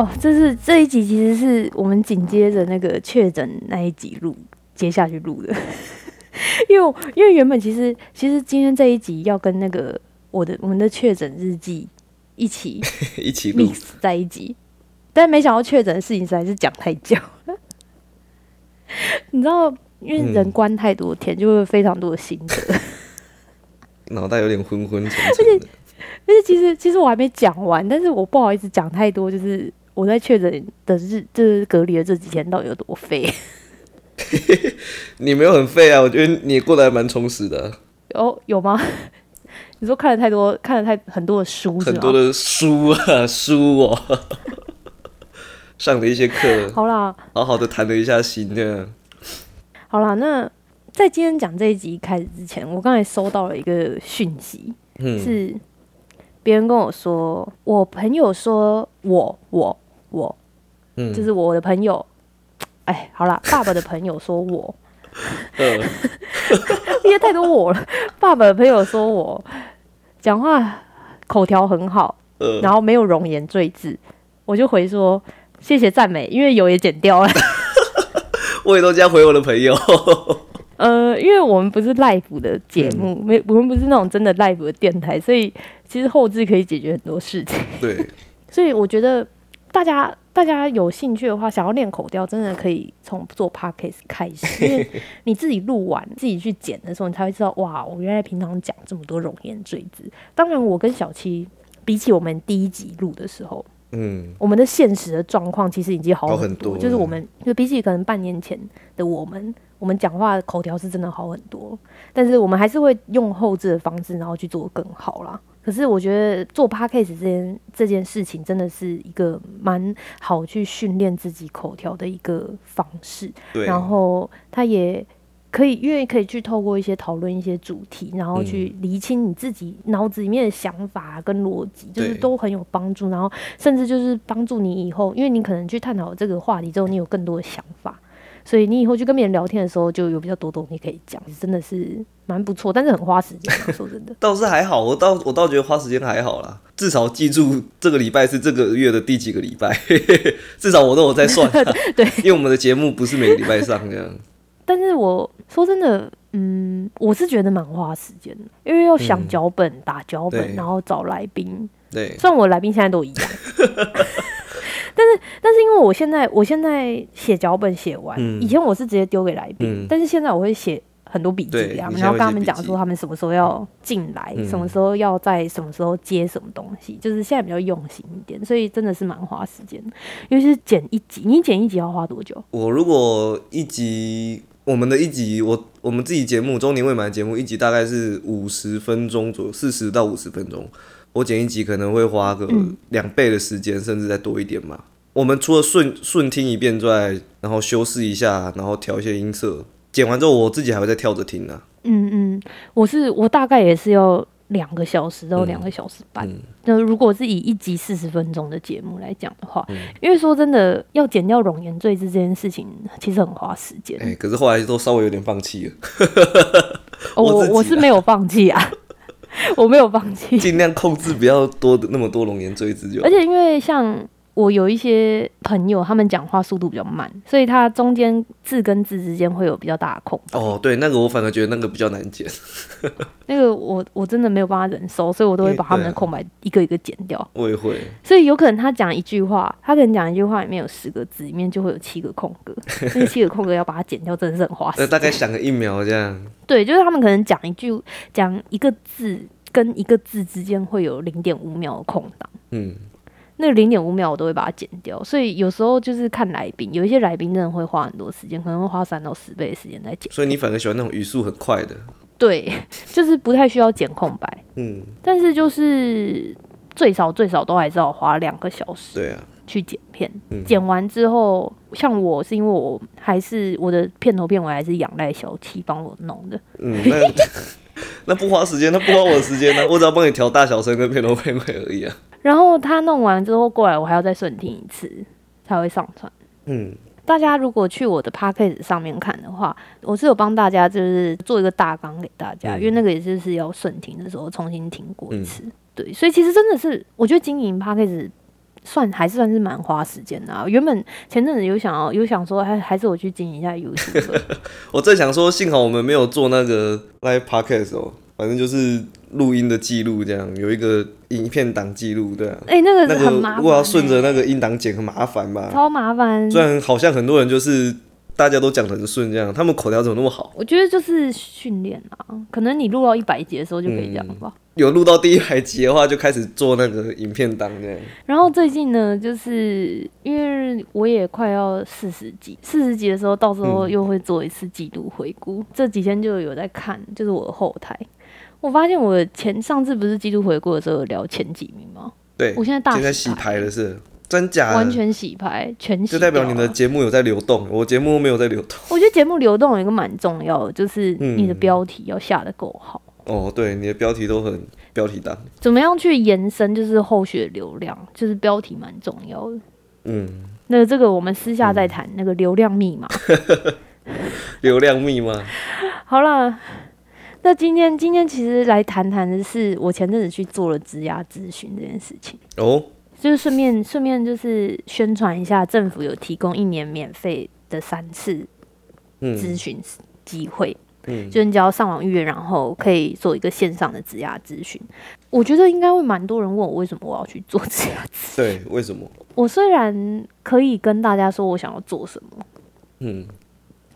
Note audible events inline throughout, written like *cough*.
哦，这是这一集其实是我们紧接着那个确诊那一集录接下去录的，*laughs* 因为因为原本其实其实今天这一集要跟那个我的我们的确诊日记一起 *laughs* 一起录 mix 在一起，但没想到确诊的事情实在是讲太久了。*laughs* 你知道，因为人关太多天，就会非常多的心得。脑袋有点昏昏沉沉的。但是其实其实我还没讲完，但是我不好意思讲太多，就是我在确诊的日，就是隔离的这几天到底有多废。*laughs* 你没有很废啊，我觉得你过得还蛮充实的。哦，有吗？*laughs* 你说看了太多，看了太很多的书，很多的书啊，*laughs* 书哦，上了一些课，好啦，好好的谈了一下心，这样。好啦，那在今天讲这一集开始之前，我刚才收到了一个讯息，嗯，是别人跟我说，我朋友说我我我，嗯，就是我的朋友。哎，好啦，爸爸的朋友说我，*laughs* 嗯，*laughs* 因为太多我了。爸爸的朋友说我讲话口条很好，嗯然后没有容颜赘字，我就回说谢谢赞美，因为有也剪掉了。*laughs* 我也都这样回我的朋友。呃，因为我们不是 live 的节目，嗯没、我们不是那种真的 live 的电台，所以其实后置可以解决很多事情。对，所以我觉得大家大家有兴趣的话，想要练口调，真的可以从做 podcast 开始，*laughs* 因为你自己录完自己去剪的时候，你才会知道哇，我原来平常讲这么多容颜赘字。当然，我跟小七比起我们第一集录的时候，嗯，我们的现实的状况其实已经好很多就是我们就比起可能半年前的我们，我们讲话的口条是真的好很多，但是我们还是会用后置的方式，然后去做更好啦。可是我觉得做 podcast 这件这件事情真的是一个蛮好去训练自己口条的一个方式，对，然后他也可以，因为可以去透过一些讨论一些主题，然后嗯。去厘清你自己脑子里面的想法跟逻辑，就是都很有帮助。然后甚至就是帮助你以后，因为你可能去探讨这个话题之后，你有更多的想法，所以你以后去跟别人聊天的时候，就有比较多东西可以讲，真的是蛮不错，但是很花时间啊。说真的，*laughs* 倒是还好，我倒我倒觉得花时间还好啦，至少记住这个礼拜是这个月的第几个礼拜，*laughs* 至少我都有在算、啊。*laughs* 对，因为我们的节目不是每个礼拜上这样。但是我说真的，嗯，我是觉得蛮花时间的，因为要想嗯脚本、打脚本，然后找来宾。对，虽然我来宾现在都一样，但是但是因为我现在我现在写脚本写完，嗯。以前我是直接丢给来宾，嗯。但是现在我会写很多笔记对啊，然后跟他们讲说他们什么时候要进来，嗯。什么时候要在什么时候接什么东西，就是现在比较用心一点，所以真的是蛮花时间，尤其是剪一集，你剪一集要花多久？我如果一集我们的一集，我我们自己节目中年未满节目一集大概是五十分钟左右，四十到五十分钟。我剪一集可能会花个嗯两倍的时间，甚至再多一点嘛。我们除了顺顺听一遍之外，然后修饰一下，然后调一些音色。剪完之后，我自己还会再跳着听啊。嗯嗯，我是我大概也是要两个小时到嗯两个小时半。嗯那、如果是以一集四十分钟的节目来讲的话，嗯因为说真的，要剪掉容颜赘字这件事情，其实很花时间。哎、可是后来都稍微有点放弃了，*laughs* 哦我我是没有放弃啊，*laughs* 我没有放弃。尽量控制不要多的那么多龙岩锥子就好。而且因为像我有一些朋友，他们讲话速度比较慢，所以他中间字跟字之间会有比较大的空白。哦，对，那个我反而觉得那个比较难剪。*laughs* 那个我我真的没有办法忍受，所以我都会把他们的空白一个一个剪掉。我也会，所以有可能他讲一句话，他可能讲一句话里面有十个字，里面就会有七个空格，*laughs* 那个七个空格要把它剪掉，真的是很花时间。那大概想个一秒这样。对，就是他们可能讲一句讲一个字跟一个字之间会有零点五秒的空档。嗯，那零点五秒我都会把它剪掉，所以有时候就是看来宾，有一些来宾真的会花很多时间，可能会花三到十倍的时间在剪。所以你反而喜欢那种语速很快的。对，*laughs* 就是不太需要剪空白，嗯，但是就是最少最少都还是要花两个小时对啊，去剪片。嗯剪完之后，像我是因为我还是我的片头片尾还是仰赖小七帮我弄的，嗯，那 *laughs* 那不花时间，那不花我的时间呢、我只要帮你调大小声跟片头片尾而已啊。然后他弄完之后过来，我还要再顺听一次才会上传。嗯，大家如果去我的 p a c k a g e 上面看的话，我是有帮大家就是做一个大纲给大家，嗯因为那个也就是要顺听的时候重新听过一次。对，所以其实真的是，我觉得经营 p a c k a g e 算还是算是蛮花时间的、啊。原本前阵子有想要有想说，还还是我去经营一下 YouTube。*laughs* 我正想说，幸好我们没有做那个 live podcast 哦，反正就是录音的记录，这样有一个影片档记录，对啊。哎、那个那个如果要顺着那个音档剪，很麻烦吧？超麻烦。虽然好像很多人就是大家都讲得很顺，这样他们口条怎么那么好？我觉得就是训练啊，可能你录到一百集的时候就可以这样吧。有录到第一百集的话，就开始做那个影片档这样。然后最近呢，就是因为我也快要四十集，四十集的时候，到时候又会做一次季度回顾。这几天就有在看，就是我的后台，我发现我前上次不是季度回顾的时候有聊前几名吗？对，我现在大现在洗洗牌牌了是真假的？完全洗牌，全洗就代表你的节目有在流动，我节目没有在流动。我觉得节目流动有一个蛮重要的，就是嗯你的标题要下的够好。哦，对，你的标题都很标题党。怎么样去延伸，就是后续的流量，就是标题蛮重要的。嗯，那这个我们私下再谈、那个流量密码。*laughs* 流量密码。好了，那今天今天其实来谈谈的是我前阵子去做了职涯咨询这件事情，哦，就是顺便顺便就是宣传一下，政府有提供一年免费的三次咨嗯询机会。嗯，就是你只要上网预约，然后可以做一个线上的职涯咨询。我觉得应该会蛮多人问我为什么我要去做职涯咨询。对，为什么？*laughs* 我虽然可以跟大家说我想要做什么，嗯，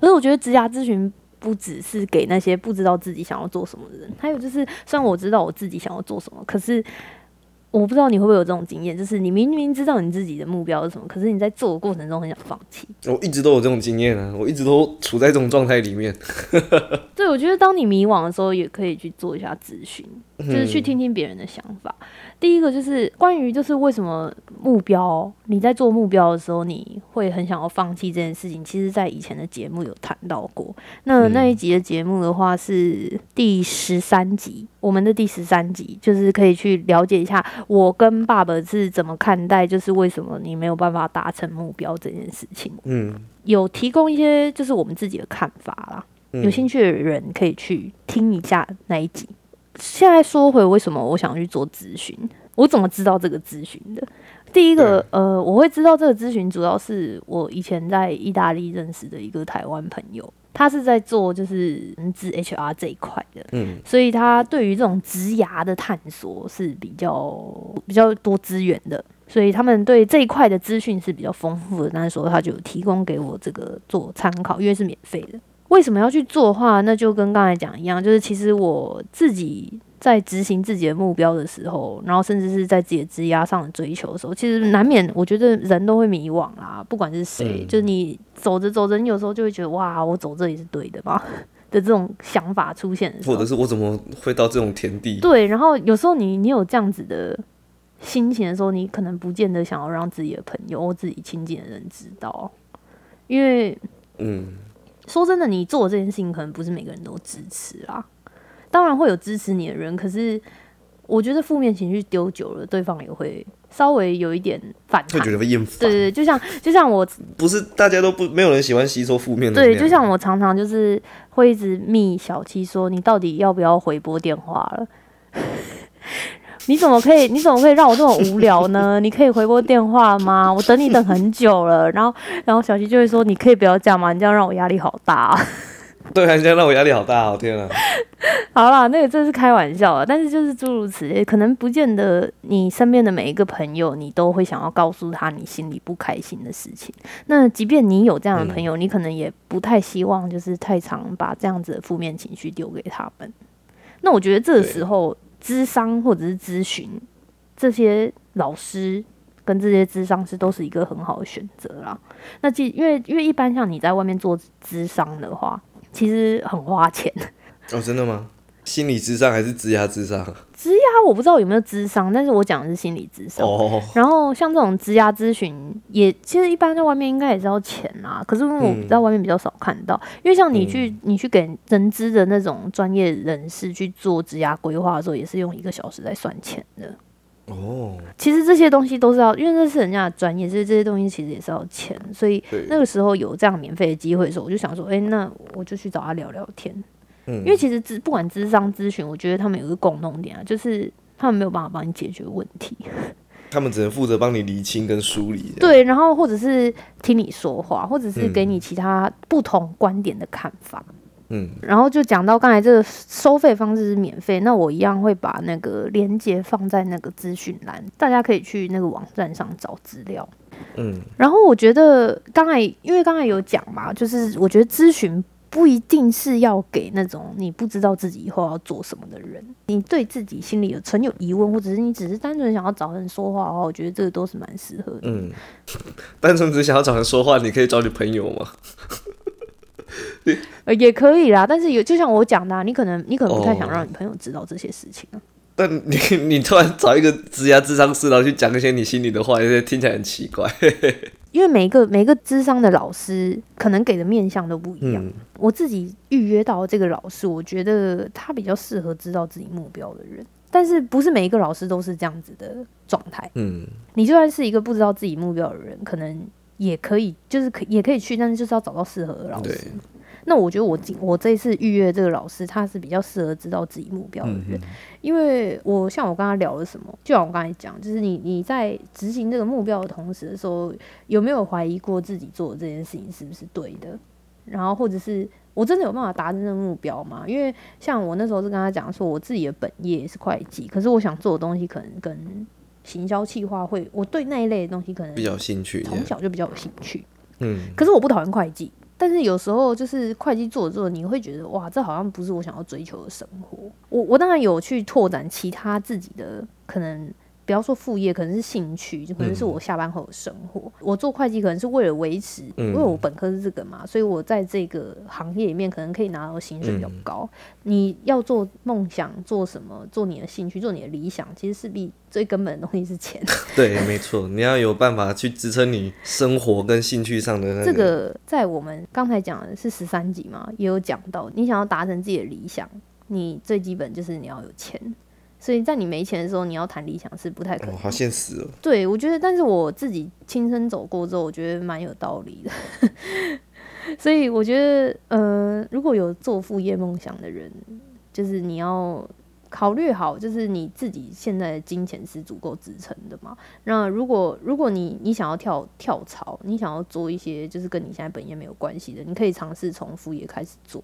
可是我觉得职涯咨询不只是给那些不知道自己想要做什么的人，还有就是虽然我知道我自己想要做什么，可是我不知道你会不会有这种经验，就是你明明知道你自己的目标是什么，可是你在做的过程中很想放弃。我一直都有这种经验啊，我一直都处在这种状态里面。*laughs* 对，我觉得当你迷惘的时候，也可以去做一下咨询，就是去嗯听听别人的想法。第一个就是关于就是为什么目标，你在做目标的时候，你会很想要放弃这件事情。其实，在以前的节目有谈到过。那嗯那一集的节目的话是第十三集，我们的第十三集，就是可以去了解一下我跟爸爸是怎么看待，就是为什么你没有办法达成目标这件事情。嗯，有提供一些就是我们自己的看法啦。嗯有兴趣的人可以去听一下那一集。现在说回为什么我想去做咨询，我怎么知道这个咨询的？第一个，呃，我会知道这个咨询，主要是我以前在意大利认识的一个台湾朋友，他是在做就是人资 HR 这一块的，嗯所以他对于这种职涯的探索是比较比较多资源的，所以他们对这一块的资讯是比较丰富的。那时候他就提供给我这个做参考，因为是免费的。为什么要去做的话，那就跟刚才讲一样，就是其实我自己在执行自己的目标的时候，然后甚至是在自己的职涯上的追求的时候，其实难免我觉得人都会迷惘啦，不管是谁，嗯就是你走着走着，你有时候就会觉得哇，我走这里是对的吗？的这种想法出现或者是我怎么会到这种田地？对，然后有时候你你有这样子的心情的时候，你可能不见得想要让自己的朋友或自己亲近的人知道，因为嗯，说真的，你做这件事情可能不是每个人都支持啦。当然会有支持你的人，可是我觉得负面情绪丢久了，对方也会稍微有一点反会。觉得会厌烦。对对对，就像就像我不是大家都不没有人喜欢吸收负面的对，就像我常常就是会一直密小七说，你到底要不要回拨电话了？*laughs* 你怎么可以？你怎么可以让我这么无聊呢？*laughs* 你可以回拨电话吗？我等你等很久了。然后，然后小七就会说：“你可以不要这样吗？你这样让我压力好大、啊。*laughs* 对啊，这样让我压力好大哦！天啊，” *laughs* 好啦，那个这是开玩笑啊，但是就是诸如此类，可能不见得你身边的每一个朋友，你都会想要告诉他你心里不开心的事情。那即便你有这样的朋友，你可能也不太希望就是太常把这样子的负面情绪丢给他们。那我觉得这个时候，咨商或者是咨询这些老师跟这些咨商师都是一个很好的选择啦。那既因为因为一般像你在外面做咨商的话，其实很花钱。哦，真的吗？心理智商还是职涯智商？职涯我不知道有没有智商，但是我讲的是心理智商。哦，然后像这种职涯咨询，也其实一般在外面应该也是要钱啦。可是因为我嗯在外面比较少看到，因为像你去、你去给人资的那种专业人士去做职涯规划的时候，也是用一个小时在算钱的。哦，其实这些东西都是要，因为那是人家的专业，所以这些东西其实也是要钱。所以，那个时候有这样免费的机会的时候，我就想说，哎、那我就去找他聊聊天。嗯因为其实咨不管智商咨询，我觉得他们有一个共同点啊，就是他们没有办法帮你解决问题。他们只能负责帮你理清跟梳理。对，然后或者是听你说话，或者是给你其他不同观点的看法。嗯，然后就讲到刚才这个收费方式是免费，那我一样会把那个链接放在那个资讯栏，大家可以去那个网站上找资料。嗯，然后我觉得刚才因为刚才有讲嘛，就是我觉得咨询不一定是要给那种你不知道自己以后要做什么的人，你对自己心里有存有疑问，或者是你只是单纯想要找人说话的话，我觉得这个都是蛮适合的。嗯，单纯只想要找人说话，你可以找你朋友吗？*laughs* 呃，也可以啦，但是有就像我讲的，你可能你可能不太想哦让你朋友知道这些事情啊。但你 *laughs* 你突然找一个职业智商师，然后去讲一些你心里的话，有些听起来很奇怪。*laughs* 因为每一个每一个智商的老师可能给的面相都不一样。嗯我自己预约到这个老师，我觉得他比较适合知道自己目标的人，但是不是每一个老师都是这样子的状态。嗯你就算是一个不知道自己目标的人，可能也可以，就是可也可以去，但是就是要找到适合的老师。那我觉得我今我这一次预约这个老师，他是比较适合知道自己目标的人，嗯因为我像我跟他聊了什么，就像我刚才讲，就是你你在执行这个目标的同时的时候，有没有怀疑过自己做的这件事情是不是对的？然后或者是我真的有办法达成这个目标吗？因为像我那时候是跟他讲说，我自己的本业是会计，可是我想做的东西可能跟行销企划会，我对那一类的东西可能比较有兴趣从。小就比较有兴趣。嗯可是我不讨厌会计，但是有时候就是会计做着做着，你会觉得哇，这好像不是我想要追求的生活。我我当然有去拓展其他自己的可能。不要说副业，可能是兴趣，就可能是我下班后的生活。我做会计可能是为了维持，嗯因为我本科是这个嘛，所以我在这个行业里面可能可以拿到薪水比较高。你要做梦想，做什么？做你的兴趣，做你的理想，其实势必最根本的东西是钱。*laughs* 对，没错，你要有办法去支撑你生活跟兴趣上的那 *laughs* 这个在我们刚才讲的是十三集嘛，也有讲到，你想要达成自己的理想，你最基本就是你要有钱。所以在你没钱的时候，你要谈理想是不太可能。哦，好现实哦。对我觉得，但是我自己亲身走过之后，我觉得蛮有道理的。*laughs* 所以我觉得，呃，如果有做副业梦想的人，就是你要考虑好，就是你自己现在的金钱是足够支撑的嘛。那如果如果你你想要跳跳槽，你想要做一些就是跟你现在本业没有关系的，你可以尝试从副业开始做，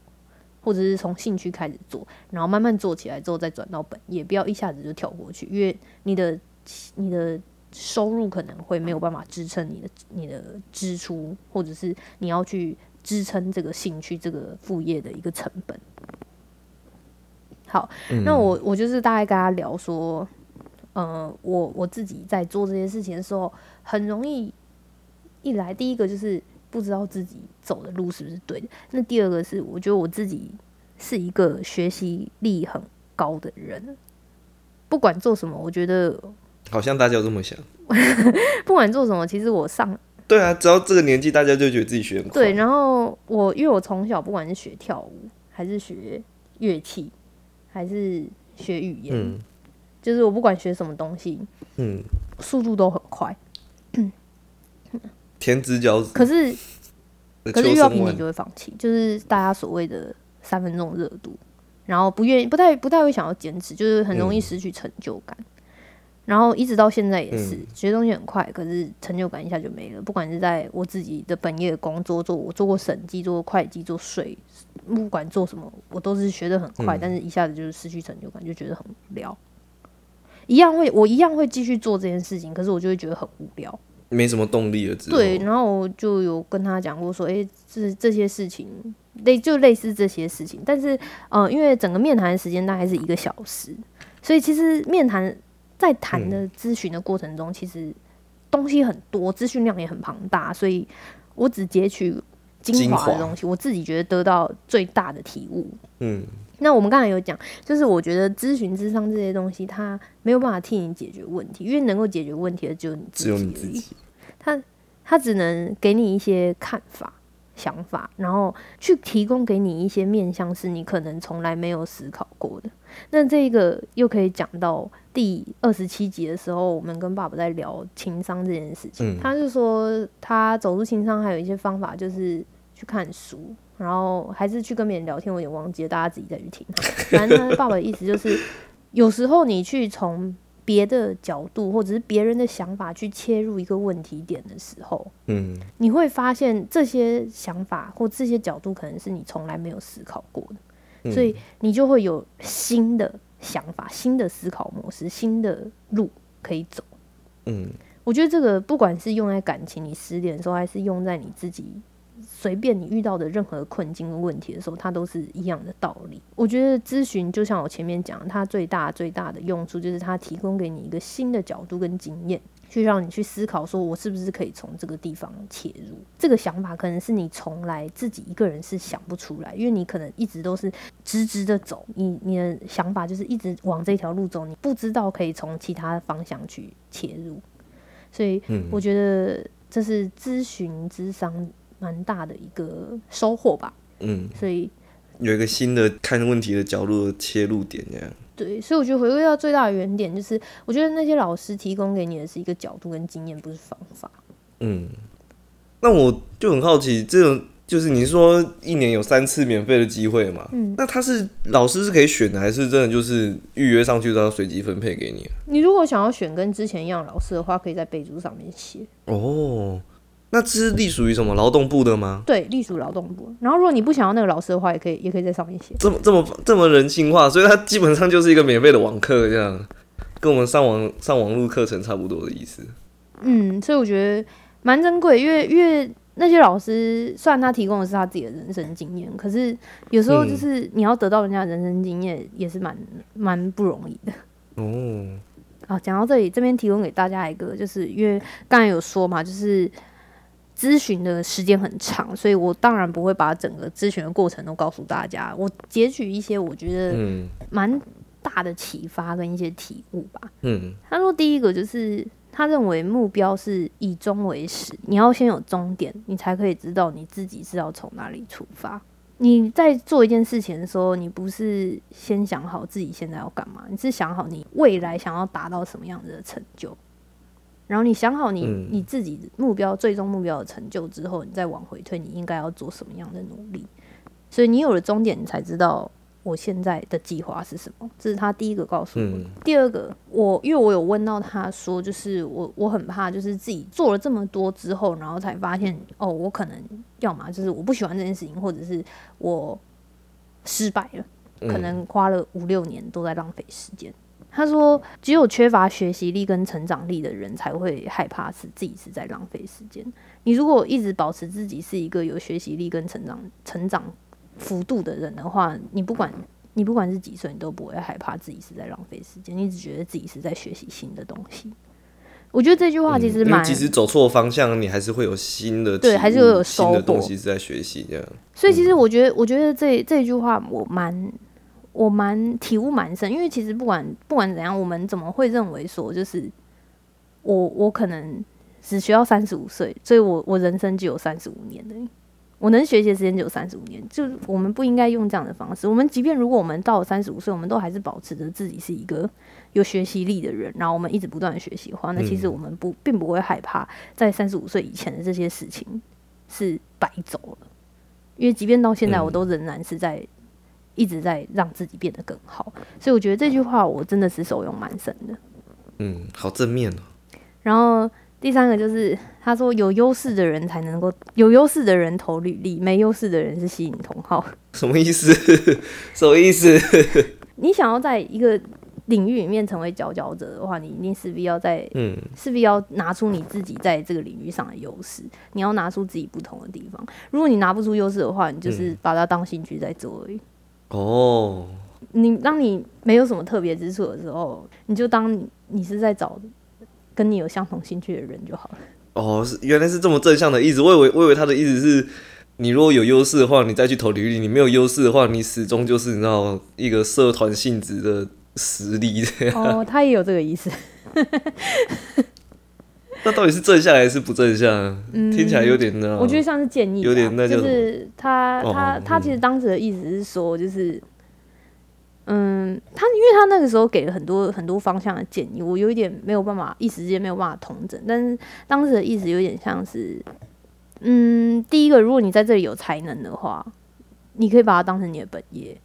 或者是从兴趣开始做，然后慢慢做起来之后再转到本业，不要一下子就跳过去，因为你的你的收入可能会没有办法支撑你的你的支出，或者是你要去支撑这个兴趣这个副业的一个成本。好，那我我就是大概跟他聊说，呃，我我自己在做这些事情的时候，很容易一来第一个就是不知道自己走的路是不是对的，那第二个是我觉得我自己是一个学习力很高的人，不管做什么，我觉得好像大家都这么想。*laughs* 不管做什么，其实我上对啊，只要这个年纪，大家就觉得自己学很快。对，然后我因为我从小不管是学跳舞，还是学乐器，还是学语言，嗯就是我不管学什么东西，嗯，速度都很快。天之骄子，可是可是遇到瓶颈就会放弃，就是大家所谓的三分钟热度，然后不愿意、不太、不太会想要坚持，就是很容易嗯失去成就感。然后一直到现在也是，嗯学东西很快，可是成就感一下就没了。不管是在我自己的本业工作做，我做过审计、做过会计、做税，不管做什么，我都是学的很快，嗯但是一下子就是失去成就感，就觉得很无聊。一样会，我一样会继续做这件事情，可是我就会觉得很无聊。没什么动力了之后。对，然后我就有跟他讲过说，诶，这这些事情类就类似这些事情，但是呃，因为整个面谈的时间大概是一个小时，所以其实面谈在谈的咨询的过程中，其实东西很多，资讯量也很庞大，所以我只截取精精华华的东西，我自己觉得得到最大的体悟。嗯，那我们刚才有讲，就是我觉得咨询、智商这些东西，它没有办法替你解决问题，因为能够解决问题的只有你自己只有你而已自己。他他只能给你一些看法、想法，然后去提供给你一些面向是你可能从来没有思考过的。那这个又可以讲到第二十七集的时候，我们跟爸爸在聊情商这件事情。嗯他是说他走出情商还有一些方法，就是去看书，然后还是去跟别人聊天。我有点忘记了，大家自己再去听哈。反正他爸爸的意思就是，有时候你去从别的角度或者是别人的想法去切入一个问题点的时候，嗯。你会发现这些想法或这些角度可能是你从来没有思考过的，嗯。所以你就会有新的想法、新的思考模式、新的路可以走。嗯。我觉得这个不管是用在感情你失恋的时候，还是用在你自己随便你遇到的任何困境跟问题的时候，它都是一样的道理。我觉得咨询就像我前面讲，它最大最大的用处就是它提供给你一个新的角度跟经验。去让你去思考，说我是不是可以从这个地方切入？这个想法可能是你从来自己一个人是想不出来，因为你可能一直都是直直的走，你你的想法就是一直往这条路走，你不知道可以从其他方向去切入。所以嗯我觉得这是咨询之商蛮大的一个收获吧。嗯，所以有一个新的看问题的角度的切入点，这样。对，所以我觉得回归到最大的原点，就是我觉得那些老师提供给你的是一个角度跟经验，不是方法。嗯，那我就很好奇，这种就是你说一年有三次免费的机会嘛？嗯，那他是老师是可以选的，还是真的就是预约上去都要随机分配给你？你如果想要选跟之前一样老师的话，可以在备注上面写。哦，那这是隶属于什么劳动部的吗？对，隶属劳动部。然后如果你不想要那个老师的话，也可以也可以在上面写。这么这么这么人性化，所以它基本上就是一个免费的网课，这样跟我们上网上网络课程差不多的意思。嗯，所以我觉得蛮珍贵，因为因为那些老师虽然他提供的是他自己的人生经验，可是有时候就是你要得到人家的人生经验，也是蛮蛮不容易的。哦，好，讲到这里，这边提供给大家一个，就是因为刚才有说嘛，就是咨询的时间很长，所以我当然不会把整个咨询的过程都告诉大家，我截取一些我觉得嗯蛮大的启发跟一些体悟吧。嗯他说，第一个就是他认为目标是以终为始，你要先有终点，你才可以知道你自己是要从哪里出发。你在做一件事情的时候，你不是先想好自己现在要干嘛，你是想好你未来想要达到什么样子的成就，然后你想好你、嗯你自己目标最终目标的成就之后，你再往回推，你应该要做什么样的努力。所以你有了终点，你才知道我现在的计划是什么。这是他第一个告诉我第二个，我因为我有问到他说，就是我我很怕，就是自己做了这么多之后，然后才发现哦，我可能要么就是我不喜欢这件事情，或者是我失败了，可能花了五六年都在浪费时间。他说，只有缺乏学习力跟成长力的人才会害怕是自己是在浪费时间。你如果一直保持自己是一个有学习力跟成长成长幅度的人的话，你不管你不管是几岁，你都不会害怕自己是在浪费时间，你只觉得自己是在学习新的东西。我觉得这句话其实蛮，嗯因为即使走错方向，你还是会有新的对还是会有新的东西是在学习这样。所以其实我觉得，我觉得这这句话我蛮我蛮体悟蛮深，因为其实不管不管怎样，我们怎么会认为说，就是我我可能只需要三十五岁，所以我我人生就有三十五年的。我能学习的时间只有三十五年，就是我们不应该用这样的方式。我们即便如果我们到了三十五岁，我们都还是保持着自己是一个有学习力的人，然后我们一直不断的学习的话，那其实我们不并不会害怕在三十五岁以前的这些事情是白走了，因为即便到现在，嗯我都仍然是在一直在让自己变得更好。所以我觉得这句话我真的是受用蛮深的。嗯，好正面哦。然后第三个就是他说，有优势的人才能够有优势的人投履历，没优势的人是吸引同好。什么意思？*laughs* 什么意思？*laughs* 你想要在一个领域里面成为佼佼者的话，你一定势必要在嗯势必要拿出你自己在这个领域上的优势，你要拿出自己不同的地方。如果你拿不出优势的话，你就是把它当兴趣在做而已。哦，你当你没有什么特别之处的时候，你就当你你是在找跟你有相同兴趣的人就好了。哦，是原来是这么正向的意思。我以为我以为他的意思是，你如果有优势的话，你再去投履历；你没有优势的话，你始终就是你知道一个社团性质的实力。哦，他也有这个意思。*laughs* *laughs* 那到底是正向还是不正向？听起来有点呢。我觉得像是建议，有点那叫就是他哦他他嗯其实当时的意思是说，就是嗯，他因为他那个时候给了很多很多方向的建议，我有一点没有办法一时间没有办法统整，但是当时的意思有点像是，嗯，第一个，如果你在这里有才能的话，你可以把它当成你的本业，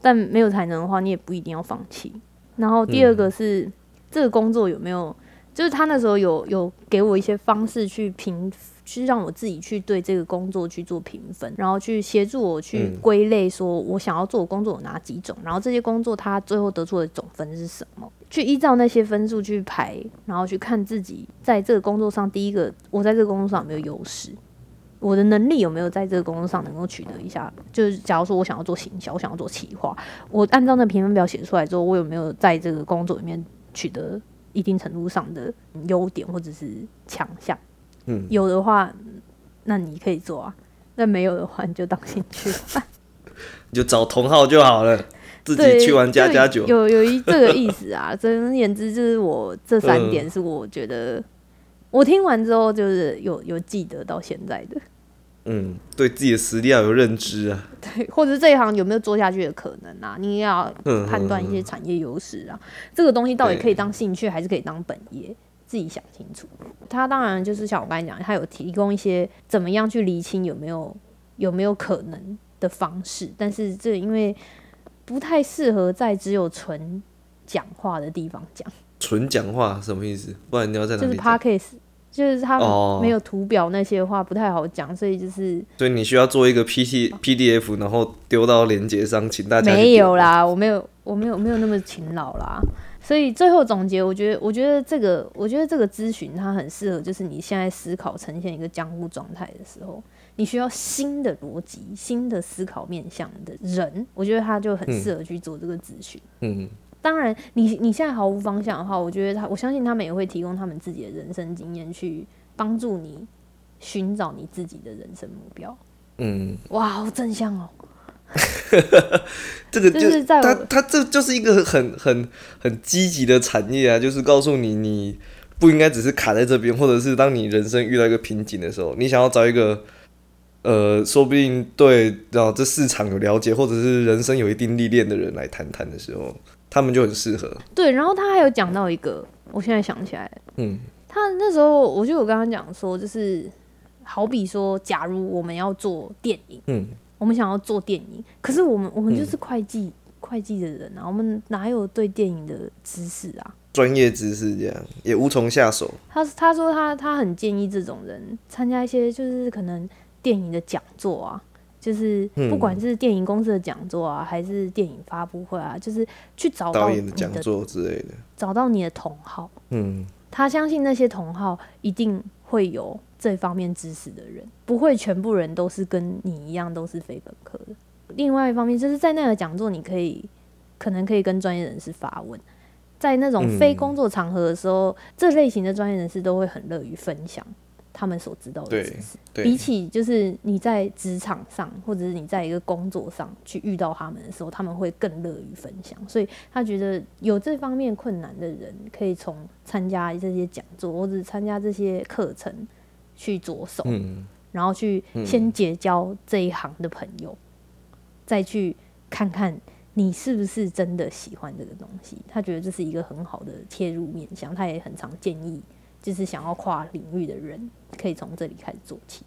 但没有才能的话，你也不一定要放弃。然后第二个是，这个工作有没有，就是他那时候有有给我一些方式去评，去让我自己去对这个工作去做评分，然后去协助我去嗯归类，说我想要做的工作有哪几种，然后这些工作他最后得出的总分是什么，去依照那些分数去排，然后去看自己在这个工作上，第一个我在这个工作上有没有优势。我的能力有没有在这个工作上能够取得一下？就是假如说我想要做行销，我想要做企划，我按照那评分表写出来之后，我有没有在这个工作里面取得一定程度上的优点或者是强项？嗯，有的话，那你可以做啊；那没有的话，你就当兴趣。*laughs* 你就找同号就好了，自，己去玩加就加酒。有有一这个意思啊。*laughs* 总而言之，就是我这三嗯点是我觉得我听完之后就是有有记得到现在的。嗯，对自己的实力要有认知啊。对，或者这一行有没有做下去的可能啊？你也要嗯，判断一些嗯产业优势啊，这个东西到底可以当兴趣还是可以当本业，自己想清楚。他当然就是像我刚才讲，他有提供一些怎么样去厘清有没有有没有可能的方式，但是这因为不太适合在只有纯讲话的地方讲，纯讲话什么意思？不然你要在哪就是里讲？podcast。就是他哦没有图表那些话不太好讲，所以就是所以你需要做一个 P T P D F，然后丢到链接上，请大家没有啦，我没有，我没有，没有那么勤劳啦。所以最后总结，我觉得，我觉得这个，我觉得这个咨询它很适合，就是你现在思考呈现一个僵固状态的时候，你需要新的逻辑、新的思考面向的人，我觉得他就很适合去做这个咨询。嗯，当然你，你现在毫无方向的话，我觉得他，我相信他们也会提供他们自己的人生经验，去帮助你寻找你自己的人生目标。嗯，哇，好正向哦！*laughs* 这个就就是在我它它这就是一个很很很积极的产业啊，就是告诉你你不应该只是卡在这边，或者是当你人生遇到一个瓶颈的时候，你想要找一个呃，说不定对然后这市场有了解，或者是人生有一定历练的人来谈谈的时候，他们就很适合。对，然后他还有讲到一个，我现在想起来了，嗯他那时候我就有跟他讲说，就是好比说，假如我们要做电影，嗯，我们想要做电影，可是我们我们就是会计、会计的人啊，我们哪有对电影的知识啊？专业知识这样也无从下手。他他说他他很建议这种人参加一些就是可能电影的讲座啊，就是嗯不管是电影公司的讲座啊，还是电影发布会啊，就是去找到导你演的讲座之类的，找到你的同好。嗯他相信那些同好一定会有这方面知识的人，不会全部人都是跟你一样都是非本科的。另外一方面，就是在那个讲座，你可以可能可以跟专业人士发问，在那种非嗯工作场合的时候，这类型的专业人士都会很乐于分享他们所知道的知识。对，比起就是你在职场上，或者是你在一个工作上去遇到他们的时候，他们会更乐于分享。所以他觉得有这方面困难的人，可以从参加这些讲座或者参加这些课程去着手，嗯然后去先结交这一行的朋友，再去看看你是不是真的喜欢这个东西。他觉得这是一个很好的切入面向，他也很常建议，就是想要跨领域的人可以从这里开始做起。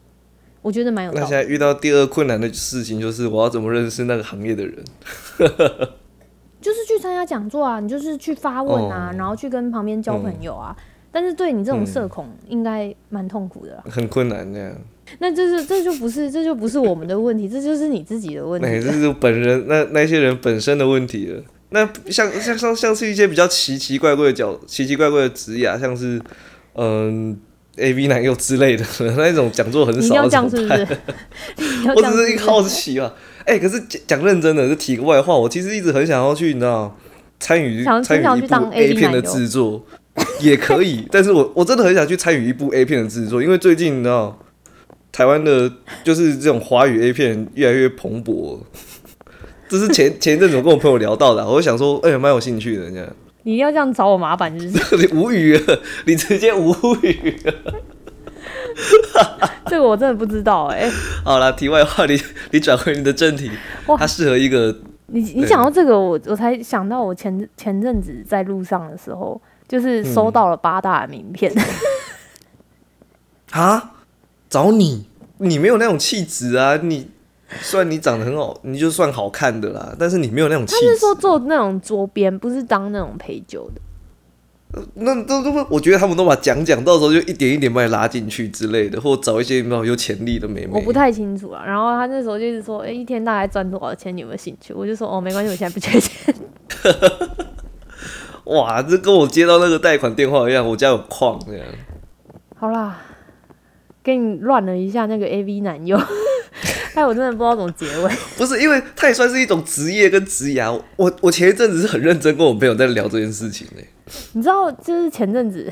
我觉得蛮有。那现在遇到第二困难的事情就是我要怎么认识那个行业的人？*laughs* 就是去参加讲座啊，你就是去发问啊，哦然后去跟旁边交朋友啊。但是对你这种社恐，应该蛮痛苦的啦。很困难这样。那这是这就不是这就不是我们的问题，这就是你自己的问那、*laughs* 题这。是本人那那些人本身的问题了。那像像像像是一些比较奇奇怪怪的角奇奇怪怪的职业啊，像是嗯 A V 男优之类的 *laughs* 那一种讲座很你要少？是不是？*laughs* *laughs* 我只是一个好奇啊。哎、可是讲讲认真的，就提个外话，我其实一直很想要去，你知道，参与参与一部 A 片的制作也可以，但是我我真的很想去参与一部 A 片的制作，因为最近你知道，台湾的就是这种华语 A 片越来越蓬勃。这是前前一阵子我跟我朋友聊到的啊、我就想说，哎、蛮有兴趣的，这样。你一定要这样找我麻烦，是不是？你 *laughs* 无语了，你直接无语了。*laughs* 这个我真的不知道哎、好了，题外话，你你转回你的正题，哇它适合一个你你讲到这个，我我才想到，我前前阵子在路上的时候，就是收到了八大的名片。啊，找你，你没有那种气质啊！你 *laughs* 虽然你长得很好，你就算好看的啦，但是你没有那种气他是说。做那种桌边，不是当那种陪酒的。那都都不，我觉得他们都把讲讲，到时候就一点一点把你拉进去之类的，或找一些有没有有潜力的美眉。我不太清楚啊。然后他那时候就是说，哎、一天大概赚多少钱？你有没有兴趣？我就说，哦，没关系，我现在不缺钱。*laughs* 哇，这跟我接到那个贷款电话一样，我家有矿这样。好啦，给你乱了一下那个 A V 男优，*laughs* 哎，我真的不知道怎么结尾。*laughs* 不是，因为他也算是一种职业跟职涯。我我前一阵子是很认真跟我朋友在聊这件事情呢、你知道，就是前阵子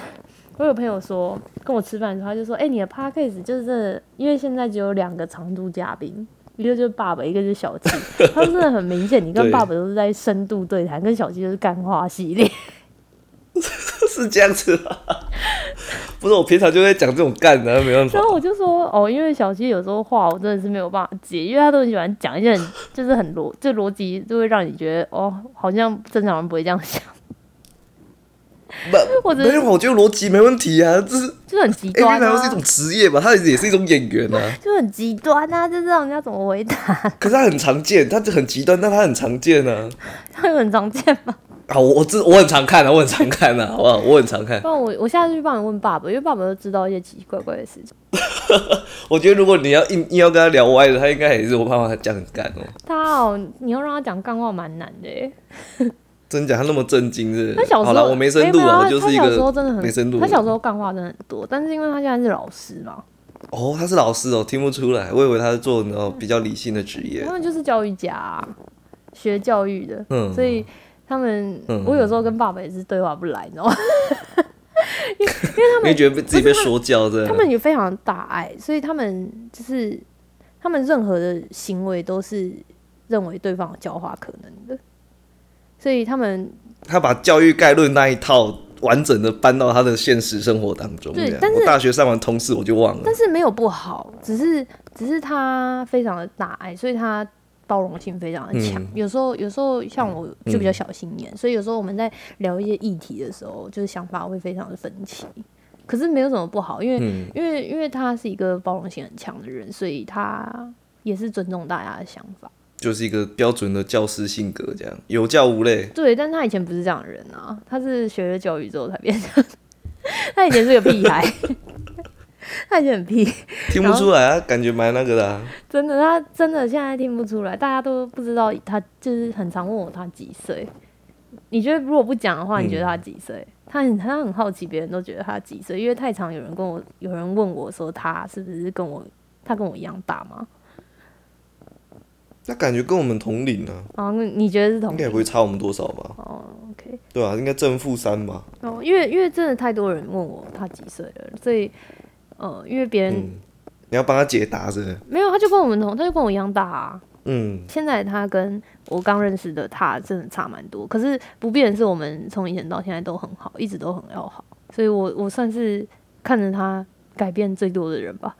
我有朋友说跟我吃饭的时候，他就说：“哎、你的 podcast 就是真的，因为现在只有两个常驻嘉宾，一个就是爸爸，一个就是小七。*laughs* 他说真的很明显，你跟爸爸都是在深度对谈，跟小七就是干话系列。是这样子吗？*laughs* 不是，我平常就在讲这种干的，没办法然。后我就说：哦，因为小七有时候话我真的是没有办法接，因为他都很喜欢讲一些很 *laughs* 就是很逻，这逻辑就会让你觉得哦，好像正常人不会这样想，不，或者是没有，我觉得逻辑没问题啊，这是就是很极 A 端啊男优是一，种职业吧，他也是一种演员啊。*laughs* 就很极端啊，就是让人家怎么回答，可是他很常见，他就很极端，但他很常见啊。他有很常见吗？啊，我我这我很常看啊，我很常看啊，好不好？我很常看不。然我我下次去帮你问爸爸，因为爸爸都知道一些奇奇怪怪的事情。*laughs* 我觉得如果你要硬硬要跟他聊歪的，他应该也是我爸爸讲很干哦。他哦，你要让他讲干话蛮难的耶。*laughs* 真假？他那么震惊是？他小时候好了，我没深度啊，我就是一他小时候个真的很没深度。他小时候干话真的很多，但是因为他现在是老师嘛，哦，他是老师哦，听不出来，我以为他是做那种比较理性的职业他。们就是教育家、啊，学教育的，嗯所以他们，嗯我有时候跟爸爸也是对话不来，你知道吗？*laughs* 因为因为他们觉得被自己被说教这样？他们也非常大爱，所以他们就是他们任何的行为都是认为对方有教化可能的，所以他们他把教育概论那一套完整的搬到他的现实生活当中。对但是我大学上完通识我就忘了但。是没有不好，只是只是他非常的大爱，所以他包容性非常的强。嗯有时候有时候像我就比较小心眼，所以有时候我们在聊一些议题的时候，就是想法会非常的分歧。可是没有什么不好，因为、嗯因为因为他是一个包容性很强的人，所以他也是尊重大家的想法。就是一个标准的教师性格，这样有教无类。对，但他以前不是这样的人啊，他是学了教育之后才变成，*laughs* 他以前是个屁孩，*laughs* 他以前很屁。听不出来啊，感觉蛮那个的、啊。真的，他真的现在听不出来，大家都不知道他就是很常问我他几岁。你觉得如果不讲的话，你觉得他几岁？他很他很好奇，别人都觉得他几岁，因为太常有人跟我有人问我说他是不是跟我他跟我一样大吗？那感觉跟我们同龄啊，啊，你觉得是同应该也不会差我们多少吧？哦，OK，对啊，应该正负三吧。哦，因为因为真的太多人问我他几岁了，所以呃，因为别人、嗯，你要帮他解答是不是？没有，他就跟我们同，他就跟我一样大啊。嗯，现在他跟我刚认识的他真的差蛮多，可是不变的是我们从以前到现在都很好，一直都很要好，所以我我算是看着他改变最多的人吧。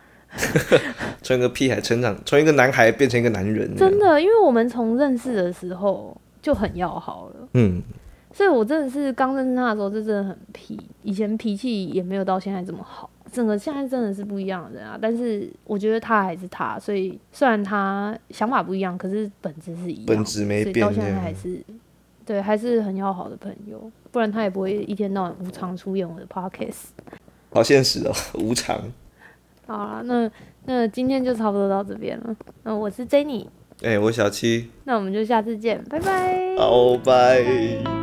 *laughs* 从一个屁孩成长，从一个男孩变成一个男人。真，的，因为我们从认识的时候就很要好了，嗯，所以我真的是刚认识他的时候就真的很皮，以前脾气也没有到现在这么好。整个现在真的是不一样的人啊，但是我觉得他还是他，所以虽然他想法不一样，可是本质是一样，本质没变到现在还是对，还是很要好的朋友，不然他也不会一天到晚无偿出演我的 podcast。好现实哦，无偿。好啦，那那今天就差不多到这边了。那我是 Jenny，哎、我小七，那我们就下次见，拜拜。好拜。